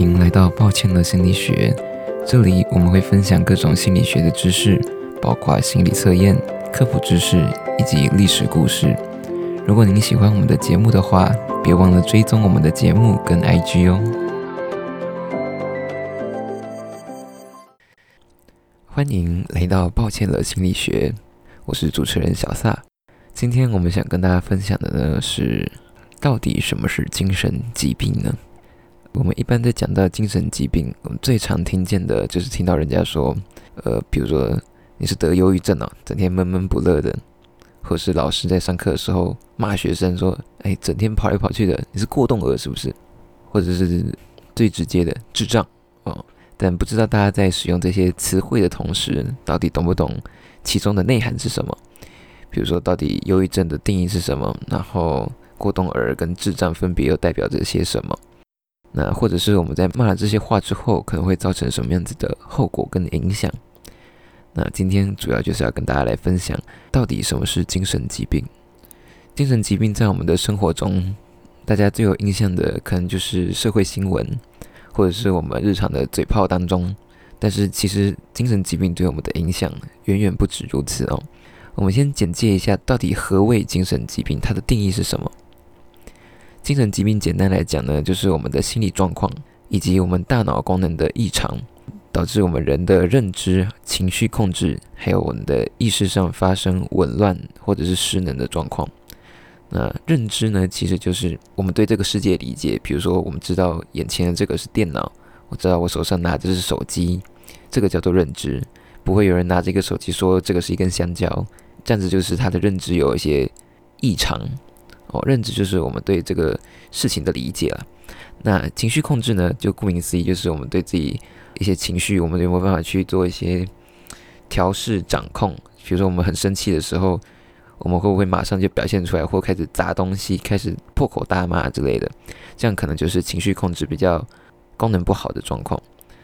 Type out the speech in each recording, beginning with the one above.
欢迎来到抱歉了心理学。这里我们会分享各种心理学的知识，包括心理测验、科普知识以及历史故事。如果您喜欢我们的节目的话，别忘了追踪我们的节目跟 IG 哦。欢迎来到抱歉了心理学，我是主持人小萨。今天我们想跟大家分享的呢是，到底什么是精神疾病呢？我们一般在讲到精神疾病，我们最常听见的就是听到人家说，呃，比如说你是得忧郁症哦，整天闷闷不乐的，或是老师在上课的时候骂学生说，哎，整天跑来跑去的，你是过动儿是不是？或者是最直接的智障哦。但不知道大家在使用这些词汇的同时，到底懂不懂其中的内涵是什么？比如说，到底忧郁症的定义是什么？然后过动儿跟智障分别又代表着些什么？那或者是我们在骂了这些话之后，可能会造成什么样子的后果跟影响？那今天主要就是要跟大家来分享，到底什么是精神疾病？精神疾病在我们的生活中，大家最有印象的可能就是社会新闻，或者是我们日常的嘴炮当中。但是其实精神疾病对我们的影响远远不止如此哦。我们先简介一下，到底何谓精神疾病？它的定义是什么？精神疾病简单来讲呢，就是我们的心理状况以及我们大脑功能的异常，导致我们人的认知、情绪控制，还有我们的意识上发生紊乱或者是失能的状况。那认知呢，其实就是我们对这个世界理解。比如说，我们知道眼前的这个是电脑，我知道我手上拿的是手机，这个叫做认知。不会有人拿这个手机说这个是一根香蕉，这样子就是他的认知有一些异常。哦，认知就是我们对这个事情的理解了。那情绪控制呢？就顾名思义，就是我们对自己一些情绪，我们有没有办法去做一些调试、掌控？比如说，我们很生气的时候，我们会不会马上就表现出来，或开始砸东西、开始破口大骂之类的？这样可能就是情绪控制比较功能不好的状况。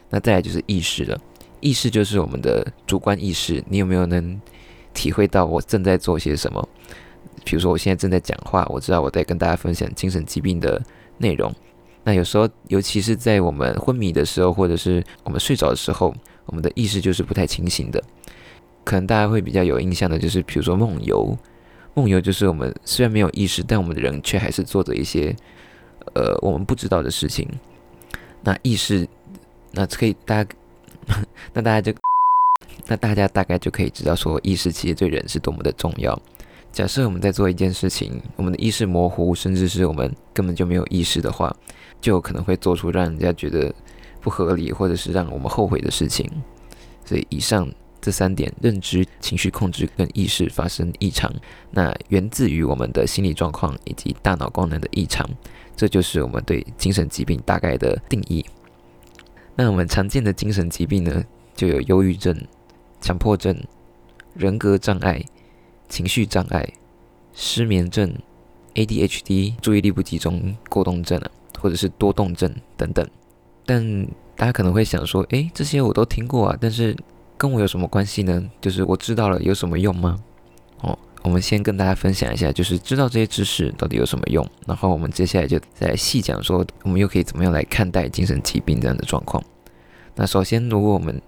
那再来就是意识了，意识就是我们的主观意识，你有没有能体会到我正在做些什么？比如说，我现在正在讲话，我知道我在跟大家分享精神疾病的内容。那有时候，尤其是在我们昏迷的时候，或者是我们睡着的时候，我们的意识就是不太清醒的。可能大家会比较有印象的，就是比如说梦游。梦游就是我们虽然没有意识，但我们的人却还是做着一些呃我们不知道的事情。那意识，那可以大家，那大家就，那大家大概就可以知道说，意识其实对人是多么的重要。假设我们在做一件事情，我们的意识模糊，甚至是我们根本就没有意识的话，就有可能会做出让人家觉得不合理，或者是让我们后悔的事情。所以，以上这三点——认知、情绪控制跟意识发生异常，那源自于我们的心理状况以及大脑功能的异常。这就是我们对精神疾病大概的定义。那我们常见的精神疾病呢，就有忧郁症、强迫症、人格障碍。情绪障碍、失眠症、ADHD、注意力不集中过动症啊，或者是多动症等等。但大家可能会想说，诶，这些我都听过啊，但是跟我有什么关系呢？就是我知道了有什么用吗？哦，我们先跟大家分享一下，就是知道这些知识到底有什么用。然后我们接下来就再来细讲说，我们又可以怎么样来看待精神疾病这样的状况。那首先，如果我们，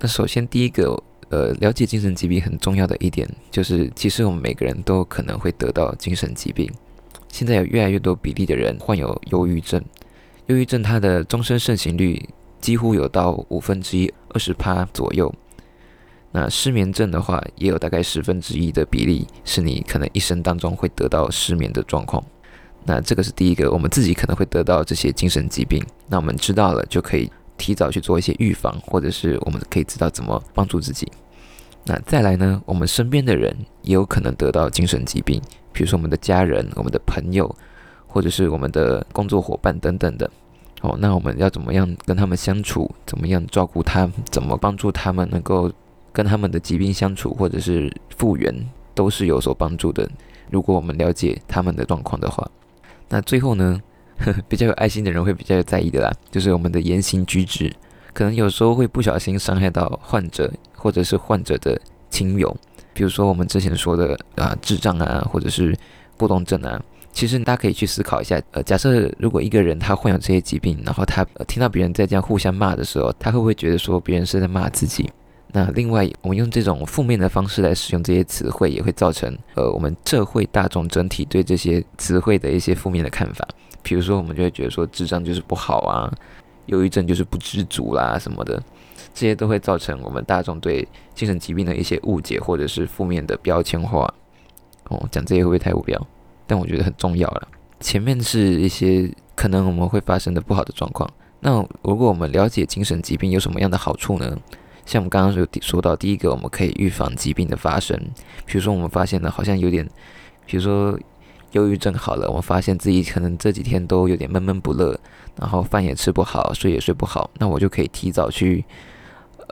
那首先第一个。呃，了解精神疾病很重要的一点就是，其实我们每个人都可能会得到精神疾病。现在有越来越多比例的人患有忧郁症，忧郁症它的终身盛行率几乎有到五分之一，二十趴左右。那失眠症的话，也有大概十分之一的比例是你可能一生当中会得到失眠的状况。那这个是第一个，我们自己可能会得到这些精神疾病。那我们知道了就可以。提早去做一些预防，或者是我们可以知道怎么帮助自己。那再来呢？我们身边的人也有可能得到精神疾病，比如说我们的家人、我们的朋友，或者是我们的工作伙伴等等的。哦，那我们要怎么样跟他们相处？怎么样照顾他？怎么帮助他们能够跟他们的疾病相处，或者是复原，都是有所帮助的。如果我们了解他们的状况的话，那最后呢？比较有爱心的人会比较有在意的啦，就是我们的言行举止，可能有时候会不小心伤害到患者或者是患者的亲友，比如说我们之前说的啊智障啊，或者是过动症啊，其实大家可以去思考一下，呃，假设如果一个人他患有这些疾病，然后他听到别人在这样互相骂的时候，他会不会觉得说别人是在骂自己？那另外，我们用这种负面的方式来使用这些词汇，也会造成呃我们社会大众整体对这些词汇的一些负面的看法。比如说，我们就会觉得说智障就是不好啊，忧郁症就是不知足啦什么的，这些都会造成我们大众对精神疾病的一些误解或者是负面的标签化。哦，讲这些会不会太无聊？但我觉得很重要了。前面是一些可能我们会发生的不好的状况。那如果我们了解精神疾病有什么样的好处呢？像我们刚刚有说到，第一个我们可以预防疾病的发生。比如说我们发现了好像有点，比如说忧郁症好了，我们发现自己可能这几天都有点闷闷不乐，然后饭也吃不好，睡也睡不好，那我就可以提早去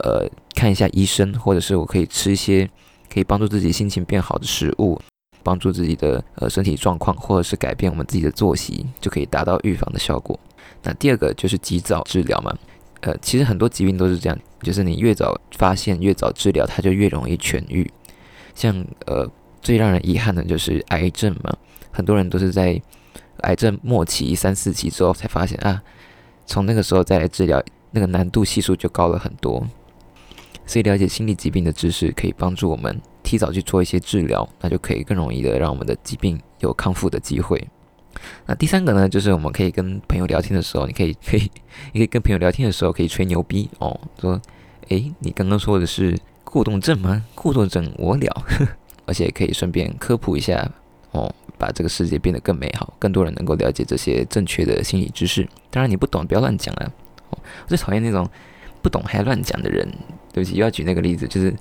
呃看一下医生，或者是我可以吃一些 可以帮助自己心情变好的食物。帮助自己的呃身体状况，或者是改变我们自己的作息，就可以达到预防的效果。那第二个就是及早治疗嘛，呃，其实很多疾病都是这样，就是你越早发现、越早治疗，它就越容易痊愈。像呃最让人遗憾的就是癌症嘛，很多人都是在癌症末期三四期之后才发现啊，从那个时候再来治疗，那个难度系数就高了很多。所以了解心理疾病的知识，可以帮助我们。提早去做一些治疗，那就可以更容易的让我们的疾病有康复的机会。那第三个呢，就是我们可以跟朋友聊天的时候，你可以可以，你可以跟朋友聊天的时候可以吹牛逼哦，说，诶，你刚刚说的是过动症吗？过动症我了，而且可以顺便科普一下哦，把这个世界变得更美好，更多人能够了解这些正确的心理知识。当然你不懂，不要乱讲啊！我最讨厌那种不懂还乱讲的人。对不起，又要举那个例子，就是。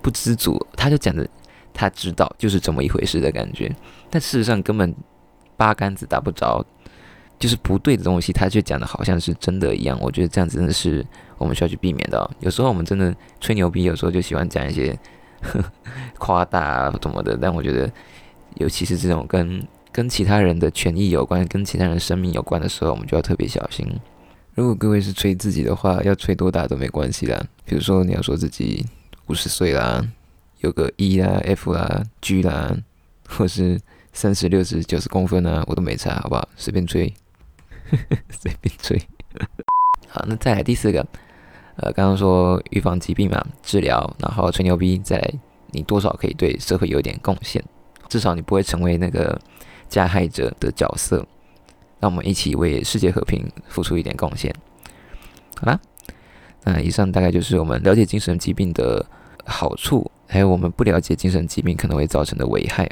不知足，他就讲的，他知道就是这么一回事的感觉，但事实上根本八竿子打不着，就是不对的东西，他却讲的好像是真的一样。我觉得这样真的是我们需要去避免的。有时候我们真的吹牛逼，有时候就喜欢讲一些 夸大啊什么的，但我觉得，尤其是这种跟跟其他人的权益有关、跟其他人生命有关的时候，我们就要特别小心。如果各位是吹自己的话，要吹多大都没关系啦。比如说你要说自己。五十岁啦，有个 E 啦、F 啦、G 啦，或是三十六十九十公分啊，我都没差，好不好？随便吹，随便吹。好，那再来第四个，呃，刚刚说预防疾病嘛，治疗，然后吹牛逼，再来你多少可以对社会有点贡献，至少你不会成为那个加害者的角色。让我们一起为世界和平付出一点贡献。好啦，那以上大概就是我们了解精神疾病的。好处，还有我们不了解精神疾病可能会造成的危害。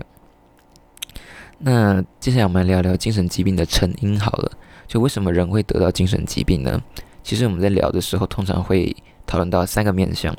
那接下来我们来聊聊精神疾病的成因好了。就为什么人会得到精神疾病呢？其实我们在聊的时候，通常会讨论到三个面向。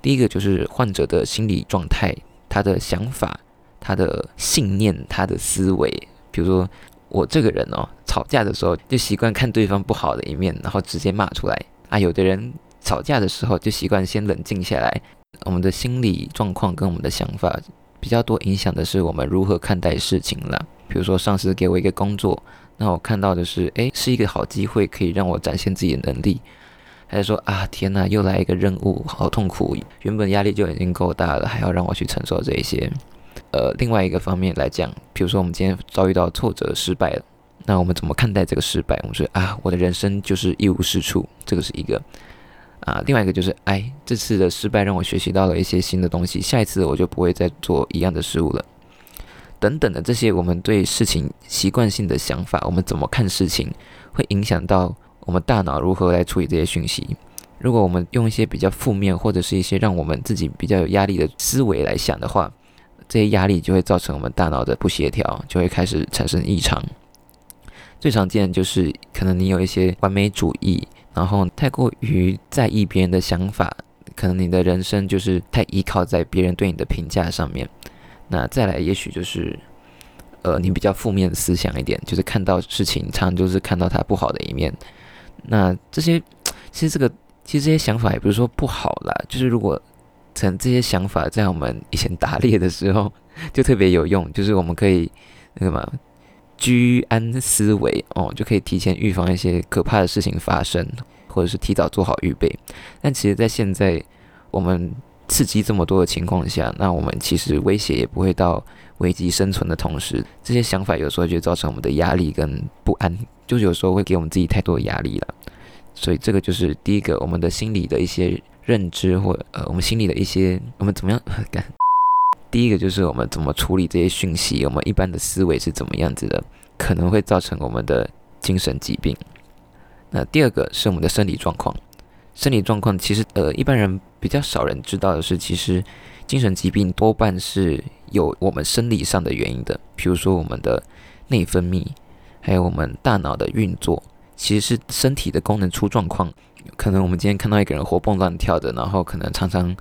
第一个就是患者的心理状态，他的想法、他的信念、他的思维。比如说，我这个人哦，吵架的时候就习惯看对方不好的一面，然后直接骂出来啊。有的人吵架的时候就习惯先冷静下来。我们的心理状况跟我们的想法比较多影响的是我们如何看待事情啦。比如说上司给我一个工作，那我看到的是，诶，是一个好机会，可以让我展现自己的能力。还是说啊，天哪，又来一个任务，好痛苦，原本压力就已经够大了，还要让我去承受这一些。呃，另外一个方面来讲，比如说我们今天遭遇到挫折、失败了，那我们怎么看待这个失败？我们说啊，我的人生就是一无是处，这个是一个。啊，另外一个就是，哎，这次的失败让我学习到了一些新的东西，下一次我就不会再做一样的失误了。等等的这些，我们对事情习惯性的想法，我们怎么看事情，会影响到我们大脑如何来处理这些讯息。如果我们用一些比较负面或者是一些让我们自己比较有压力的思维来想的话，这些压力就会造成我们大脑的不协调，就会开始产生异常。最常见就是，可能你有一些完美主义。然后太过于在意别人的想法，可能你的人生就是太依靠在别人对你的评价上面。那再来，也许就是，呃，你比较负面思想一点，就是看到事情常就是看到它不好的一面。那这些其实这个其实这些想法也不是说不好啦，就是如果从这些想法在我们以前打猎的时候 就特别有用，就是我们可以那个嘛。居安思危哦，就可以提前预防一些可怕的事情发生，或者是提早做好预备。但其实，在现在我们刺激这么多的情况下，那我们其实威胁也不会到危机生存的同时，这些想法有时候就造成我们的压力跟不安，就有时候会给我们自己太多的压力了。所以这个就是第一个，我们的心理的一些认知或呃，我们心里的一些我们怎么样。第一个就是我们怎么处理这些讯息，我们一般的思维是怎么样子的，可能会造成我们的精神疾病。那第二个是我们的生理状况，生理状况其实呃一般人比较少人知道的是，其实精神疾病多半是有我们生理上的原因的，比如说我们的内分泌，还有我们大脑的运作，其实是身体的功能出状况。可能我们今天看到一个人活蹦乱跳的，然后可能常常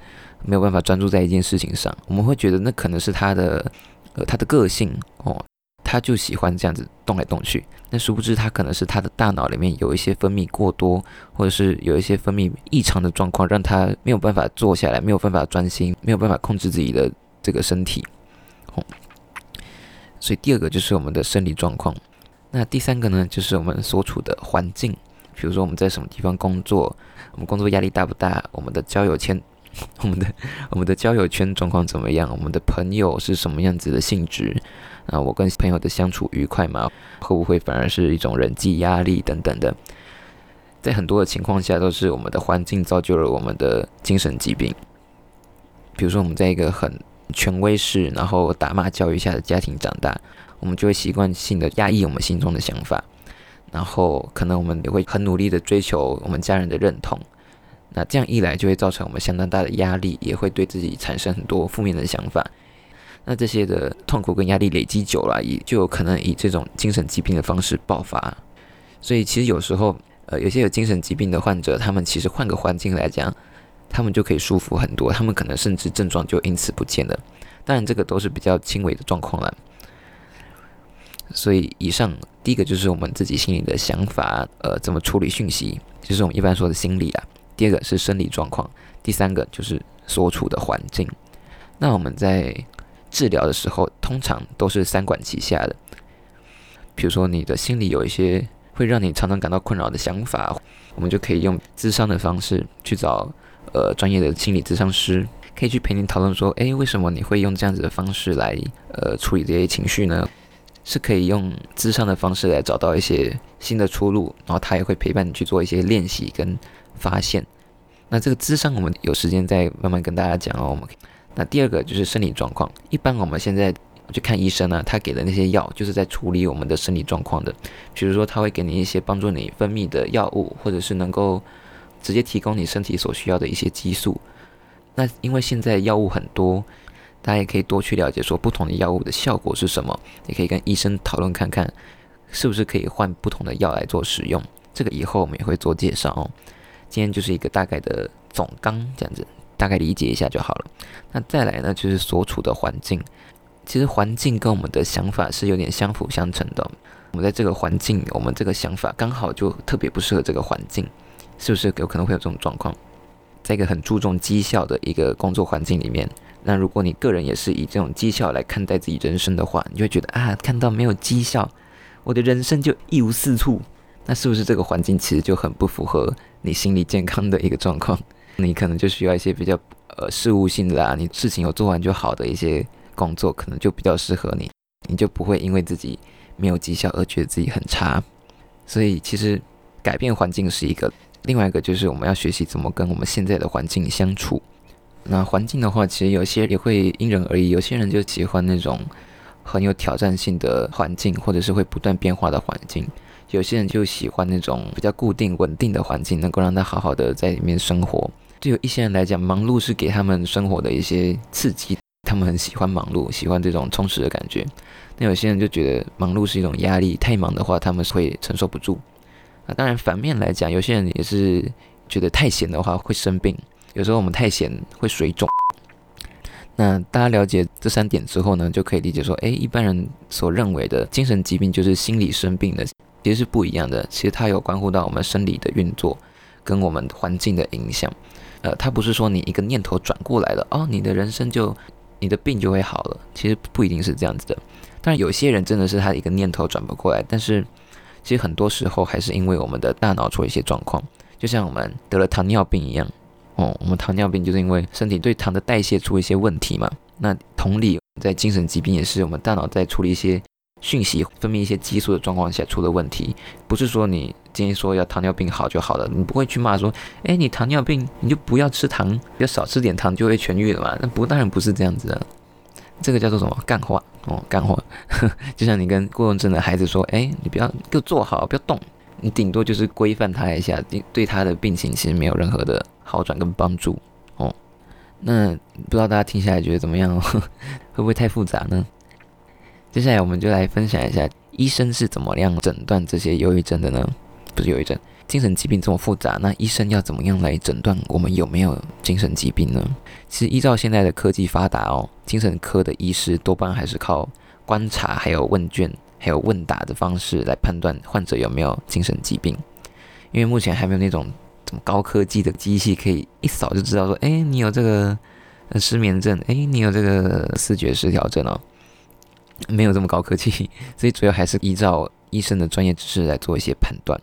没有办法专注在一件事情上，我们会觉得那可能是他的呃他的个性哦，他就喜欢这样子动来动去。那殊不知他可能是他的大脑里面有一些分泌过多，或者是有一些分泌异常的状况，让他没有办法坐下来，没有办法专心，没有办法控制自己的这个身体。哦，所以第二个就是我们的生理状况。那第三个呢，就是我们所处的环境。比如说我们在什么地方工作，我们工作压力大不大？我们的交友圈，我们的我们的交友圈状况怎么样？我们的朋友是什么样子的性质？啊，我跟朋友的相处愉快吗？会不会反而是一种人际压力等等的？在很多的情况下，都是我们的环境造就了我们的精神疾病。比如说我们在一个很权威式，然后打骂教育下的家庭长大，我们就会习惯性的压抑我们心中的想法。然后可能我们也会很努力的追求我们家人的认同，那这样一来就会造成我们相当大的压力，也会对自己产生很多负面的想法。那这些的痛苦跟压力累积久了，也就有可能以这种精神疾病的方式爆发。所以其实有时候，呃，有些有精神疾病的患者，他们其实换个环境来讲，他们就可以舒服很多，他们可能甚至症状就因此不见了。当然，这个都是比较轻微的状况了。所以，以上第一个就是我们自己心里的想法，呃，怎么处理讯息，就是我们一般说的心理啊。第二个是生理状况，第三个就是所处的环境。那我们在治疗的时候，通常都是三管齐下的。比如说，你的心里有一些会让你常常感到困扰的想法，我们就可以用咨商的方式去找呃专业的心理咨商师，可以去陪你讨论说，诶，为什么你会用这样子的方式来呃处理这些情绪呢？是可以用智商的方式来找到一些新的出路，然后他也会陪伴你去做一些练习跟发现。那这个智商我们有时间再慢慢跟大家讲哦。我们那第二个就是生理状况，一般我们现在去看医生呢，他给的那些药就是在处理我们的生理状况的。比如说他会给你一些帮助你分泌的药物，或者是能够直接提供你身体所需要的一些激素。那因为现在药物很多。大家也可以多去了解，说不同的药物的效果是什么，也可以跟医生讨论看看，是不是可以换不同的药来做使用。这个以后我们也会做介绍哦。今天就是一个大概的总纲，这样子大概理解一下就好了。那再来呢，就是所处的环境。其实环境跟我们的想法是有点相辅相成的。我们在这个环境，我们这个想法刚好就特别不适合这个环境，是不是有可能会有这种状况？在一个很注重绩效的一个工作环境里面。那如果你个人也是以这种绩效来看待自己人生的话，你就会觉得啊，看到没有绩效，我的人生就一无是处。那是不是这个环境其实就很不符合你心理健康的一个状况？你可能就需要一些比较呃事务性的啦，你事情有做完就好的一些工作，可能就比较适合你，你就不会因为自己没有绩效而觉得自己很差。所以其实改变环境是一个，另外一个就是我们要学习怎么跟我们现在的环境相处。那环境的话，其实有些也会因人而异。有些人就喜欢那种很有挑战性的环境，或者是会不断变化的环境；有些人就喜欢那种比较固定、稳定的环境，能够让他好好的在里面生活。就有一些人来讲，忙碌是给他们生活的一些刺激，他们很喜欢忙碌，喜欢这种充实的感觉。那有些人就觉得忙碌是一种压力，太忙的话他们会承受不住。那当然反面来讲，有些人也是觉得太闲的话会生病。有时候我们太闲会水肿。那大家了解这三点之后呢，就可以理解说，诶，一般人所认为的精神疾病就是心理生病的，其实是不一样的。其实它有关乎到我们生理的运作跟我们环境的影响。呃，它不是说你一个念头转过来了，哦，你的人生就你的病就会好了。其实不一定是这样子的。但然，有些人真的是他一个念头转不过来，但是其实很多时候还是因为我们的大脑出了一些状况，就像我们得了糖尿病一样。哦，我们糖尿病就是因为身体对糖的代谢出一些问题嘛。那同理，在精神疾病也是我们大脑在处理一些讯息、分泌一些激素的状况下出了问题。不是说你今天说要糖尿病好就好了，你不会去骂说，哎，你糖尿病你就不要吃糖，要少吃点糖就会痊愈了嘛？那不，当然不是这样子的。这个叫做什么？干话哦，干话。就像你跟过动症的孩子说，哎，你不要给我坐好，不要动。你顶多就是规范他一下，对他的病情其实没有任何的好转跟帮助哦。那不知道大家听下来觉得怎么样？会不会太复杂呢？接下来我们就来分享一下医生是怎么样诊断这些忧郁症的呢？不是忧郁症，精神疾病这么复杂，那医生要怎么样来诊断我们有没有精神疾病呢？其实依照现在的科技发达哦，精神科的医师多半还是靠观察还有问卷。还有问答的方式来判断患者有没有精神疾病，因为目前还没有那种这么高科技的机器可以一扫就知道说，哎，你有这个失眠症，哎，你有这个视觉失调症哦，没有这么高科技，所以主要还是依照医生的专业知识来做一些判断。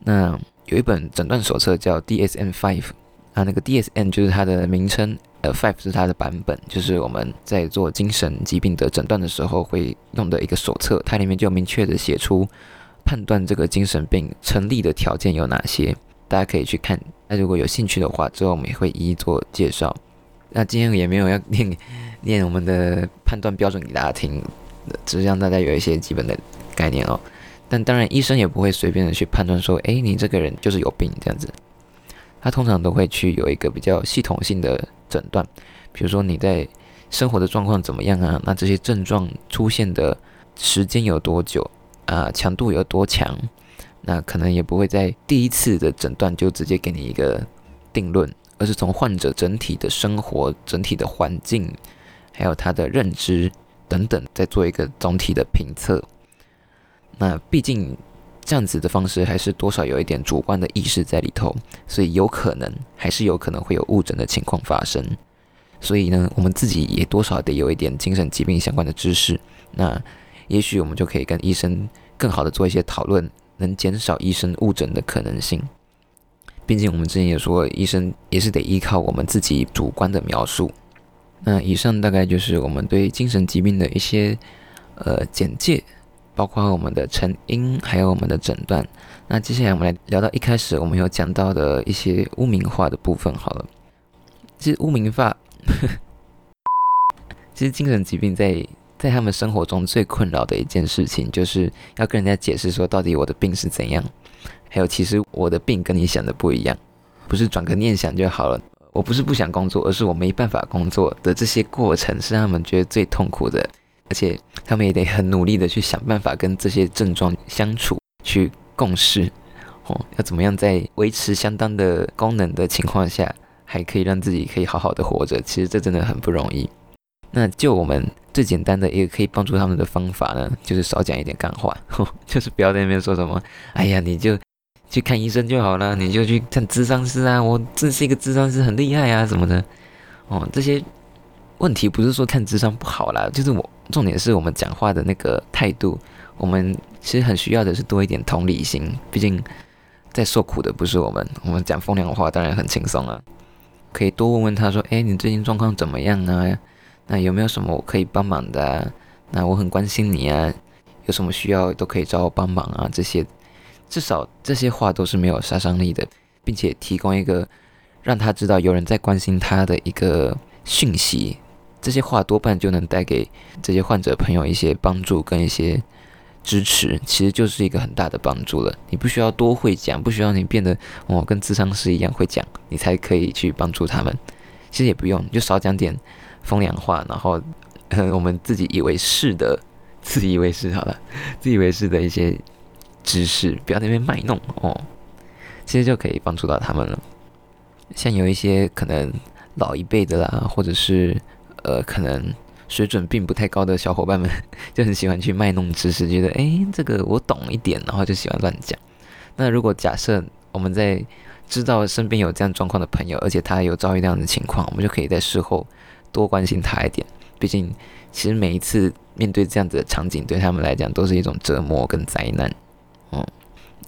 那有一本诊断手册叫 DSM-5，啊，那个 DSM 就是它的名称。呃，Five 是它的版本，就是我们在做精神疾病的诊断的时候会用的一个手册，它里面就明确的写出判断这个精神病成立的条件有哪些，大家可以去看。那如果有兴趣的话，之后我们也会一一做介绍。那今天也没有要念念我们的判断标准给大家听，只是让大家有一些基本的概念哦。但当然，医生也不会随便的去判断说，哎，你这个人就是有病这样子。他通常都会去有一个比较系统性的诊断，比如说你在生活的状况怎么样啊？那这些症状出现的时间有多久啊？强度有多强？那可能也不会在第一次的诊断就直接给你一个定论，而是从患者整体的生活、整体的环境，还有他的认知等等，再做一个总体的评测。那毕竟。这样子的方式还是多少有一点主观的意识在里头，所以有可能还是有可能会有误诊的情况发生。所以呢，我们自己也多少得有一点精神疾病相关的知识。那也许我们就可以跟医生更好的做一些讨论，能减少医生误诊的可能性。毕竟我们之前也说，医生也是得依靠我们自己主观的描述。那以上大概就是我们对精神疾病的一些呃简介。包括我们的成因，还有我们的诊断。那接下来我们来聊到一开始我们有讲到的一些污名化的部分。好了，其实污名化，其实精神疾病在在他们生活中最困扰的一件事情，就是要跟人家解释说到底我的病是怎样，还有其实我的病跟你想的不一样，不是转个念想就好了。我不是不想工作，而是我没办法工作的这些过程是让他们觉得最痛苦的。而且他们也得很努力的去想办法跟这些症状相处，去共事，哦，要怎么样在维持相当的功能的情况下，还可以让自己可以好好的活着？其实这真的很不容易。那就我们最简单的一个可以帮助他们的方法呢，就是少讲一点干话，就是不要在那边说什么，哎呀，你就去看医生就好了，你就去看智商师啊，我真是一个智商师，很厉害啊什么的，哦，这些。问题不是说看智商不好啦，就是我重点是我们讲话的那个态度。我们其实很需要的是多一点同理心，毕竟在受苦的不是我们。我们讲风凉话当然很轻松啊，可以多问问他说：“哎，你最近状况怎么样啊？那有没有什么我可以帮忙的？啊？那我很关心你啊，有什么需要都可以找我帮忙啊。”这些至少这些话都是没有杀伤力的，并且提供一个让他知道有人在关心他的一个讯息。这些话多半就能带给这些患者朋友一些帮助跟一些支持，其实就是一个很大的帮助了。你不需要多会讲，不需要你变得哦跟智商师一样会讲，你才可以去帮助他们。其实也不用，就少讲点风凉话，然后 我们自己以为是的，自以为是好了，自以为是的一些知识，不要那边卖弄哦，其实就可以帮助到他们了。像有一些可能老一辈的啦，或者是。呃，可能水准并不太高的小伙伴们 就很喜欢去卖弄知识，觉得诶，这个我懂一点，然后就喜欢乱讲。那如果假设我们在知道身边有这样状况的朋友，而且他有遭遇这样的情况，我们就可以在事后多关心他一点。毕竟，其实每一次面对这样子的场景，对他们来讲都是一种折磨跟灾难。嗯，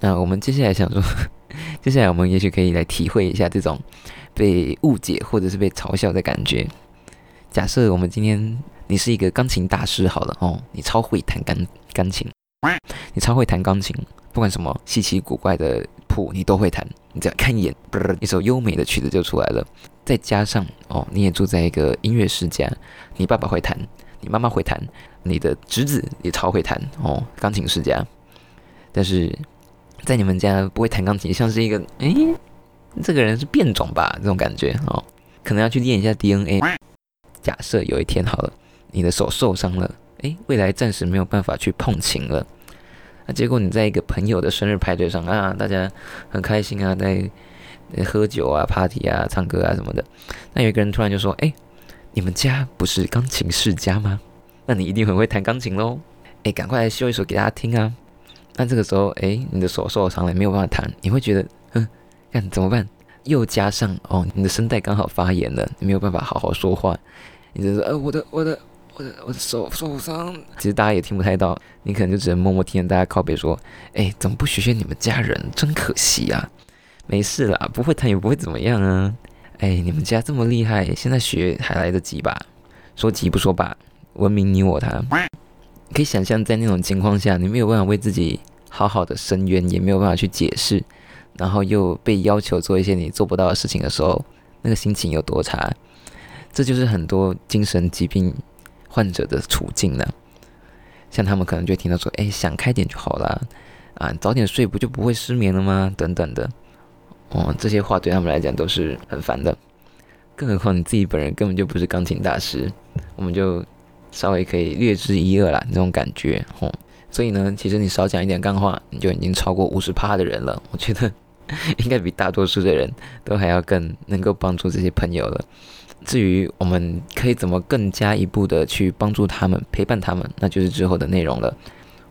那我们接下来想说，接下来我们也许可以来体会一下这种被误解或者是被嘲笑的感觉。假设我们今天你是一个钢琴大师，好了哦，你超会弹钢钢琴，你超会弹钢琴，不管什么稀奇古怪的谱你都会弹，你只要看一眼，一首优美的曲子就出来了。再加上哦，你也住在一个音乐世家，你爸爸会弹，你妈妈会弹，你的侄子也超会弹哦，钢琴世家。但是在你们家不会弹钢琴，像是一个诶，这个人是变种吧？这种感觉哦，可能要去验一下 DNA。假设有一天好了，你的手受伤了，诶，未来暂时没有办法去碰琴了。那结果你在一个朋友的生日派对上啊，大家很开心啊，在喝酒啊、party 啊、唱歌啊什么的。那有一个人突然就说：“诶，你们家不是钢琴世家吗？那你一定很会弹钢琴喽！诶，赶快来秀一首给大家听啊！”那这个时候，诶，你的手受伤了，没有办法弹，你会觉得，哼，看怎么办？又加上哦，你的声带刚好发炎了，你没有办法好好说话。你就说，呃，我的，我的，我的，我的手受伤。其实大家也听不太到，你可能就只能默默听着大家靠背说，哎，怎么不学学你们家人？真可惜啊！没事啦，不会弹也不会怎么样啊。哎，你们家这么厉害，现在学还来得及吧？说急不说吧，文明你我他。可以想象，在那种情况下，你没有办法为自己好好的申冤，也没有办法去解释。然后又被要求做一些你做不到的事情的时候，那个心情有多差？这就是很多精神疾病患者的处境呢。像他们可能就听到说：“哎，想开点就好了，啊，早点睡不就不会失眠了吗？”等等的。哦，这些话对他们来讲都是很烦的。更何况你自己本人根本就不是钢琴大师，我们就稍微可以略知一二啦，这种感觉。哦，所以呢，其实你少讲一点干话，你就已经超过五十趴的人了。我觉得。应该比大多数的人都还要更能够帮助这些朋友了。至于我们可以怎么更加一步的去帮助他们、陪伴他们，那就是之后的内容了。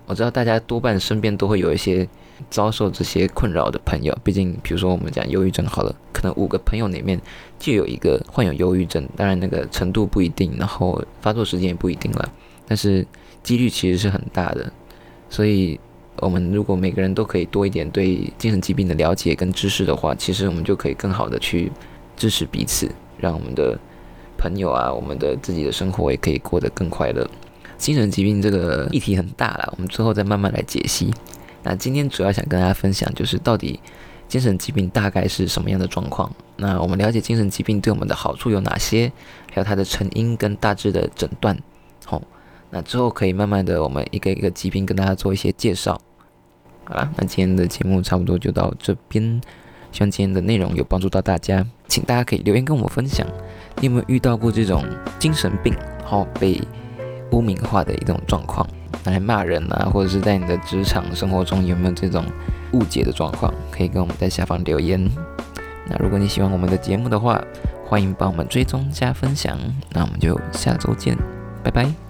我知道大家多半身边都会有一些遭受这些困扰的朋友，毕竟，比如说我们讲忧郁症好了，可能五个朋友里面就有一个患有忧郁症，当然那个程度不一定，然后发作时间也不一定了，但是几率其实是很大的，所以。我们如果每个人都可以多一点对精神疾病的了解跟知识的话，其实我们就可以更好的去支持彼此，让我们的朋友啊，我们的自己的生活也可以过得更快乐。精神疾病这个议题很大了，我们最后再慢慢来解析。那今天主要想跟大家分享，就是到底精神疾病大概是什么样的状况？那我们了解精神疾病对我们的好处有哪些？还有它的成因跟大致的诊断。好，那之后可以慢慢的，我们一个一个疾病跟大家做一些介绍。好啦，那今天的节目差不多就到这边，希望今天的内容有帮助到大家，请大家可以留言跟我们分享，你有没有遇到过这种精神病好被污名化的一种状况，拿来骂人啊，或者是在你的职场生活中有没有这种误解的状况，可以跟我们在下方留言。那如果你喜欢我们的节目的话，欢迎帮我们追踪加分享，那我们就下周见，拜拜。